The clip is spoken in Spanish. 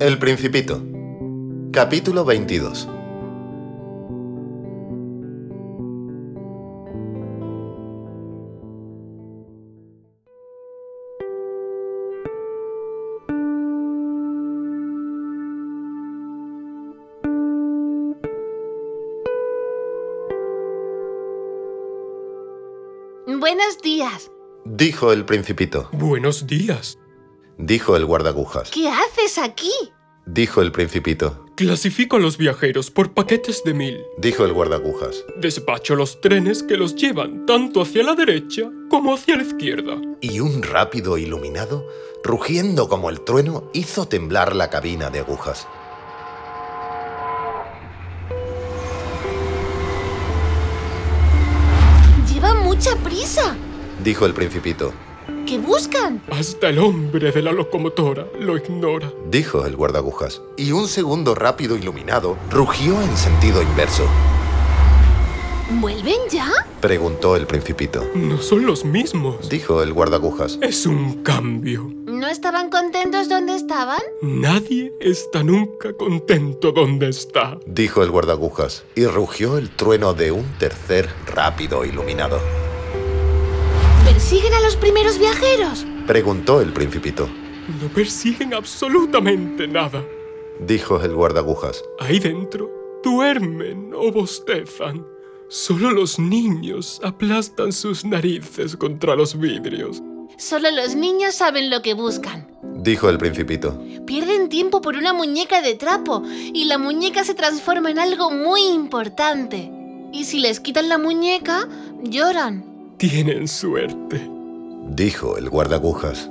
El Principito. Capítulo 22. Buenos días. Dijo el Principito. Buenos días. Dijo el guardagujas. ¿Qué haces aquí? Dijo el Principito. Clasifico a los viajeros por paquetes de mil. Dijo el guardagujas. Despacho los trenes que los llevan tanto hacia la derecha como hacia la izquierda. Y un rápido iluminado, rugiendo como el trueno, hizo temblar la cabina de agujas. Lleva mucha prisa. Dijo el Principito. ¿Qué buscan? Hasta el hombre de la locomotora lo ignora. Dijo el guardagujas. Y un segundo rápido iluminado rugió en sentido inverso. ¿Vuelven ya? Preguntó el Principito. No son los mismos. Dijo el guardagujas. Es un cambio. ¿No estaban contentos donde estaban? Nadie está nunca contento donde está. Dijo el guardagujas. Y rugió el trueno de un tercer rápido iluminado. ¿Persiguen a los primeros viajeros? Preguntó el Principito. No persiguen absolutamente nada. Dijo el guardagujas. Ahí dentro duermen o bostezan. Solo los niños aplastan sus narices contra los vidrios. Solo los niños saben lo que buscan. Dijo el Principito. Pierden tiempo por una muñeca de trapo y la muñeca se transforma en algo muy importante. Y si les quitan la muñeca, lloran. Tienen suerte. Dijo el guardagujas.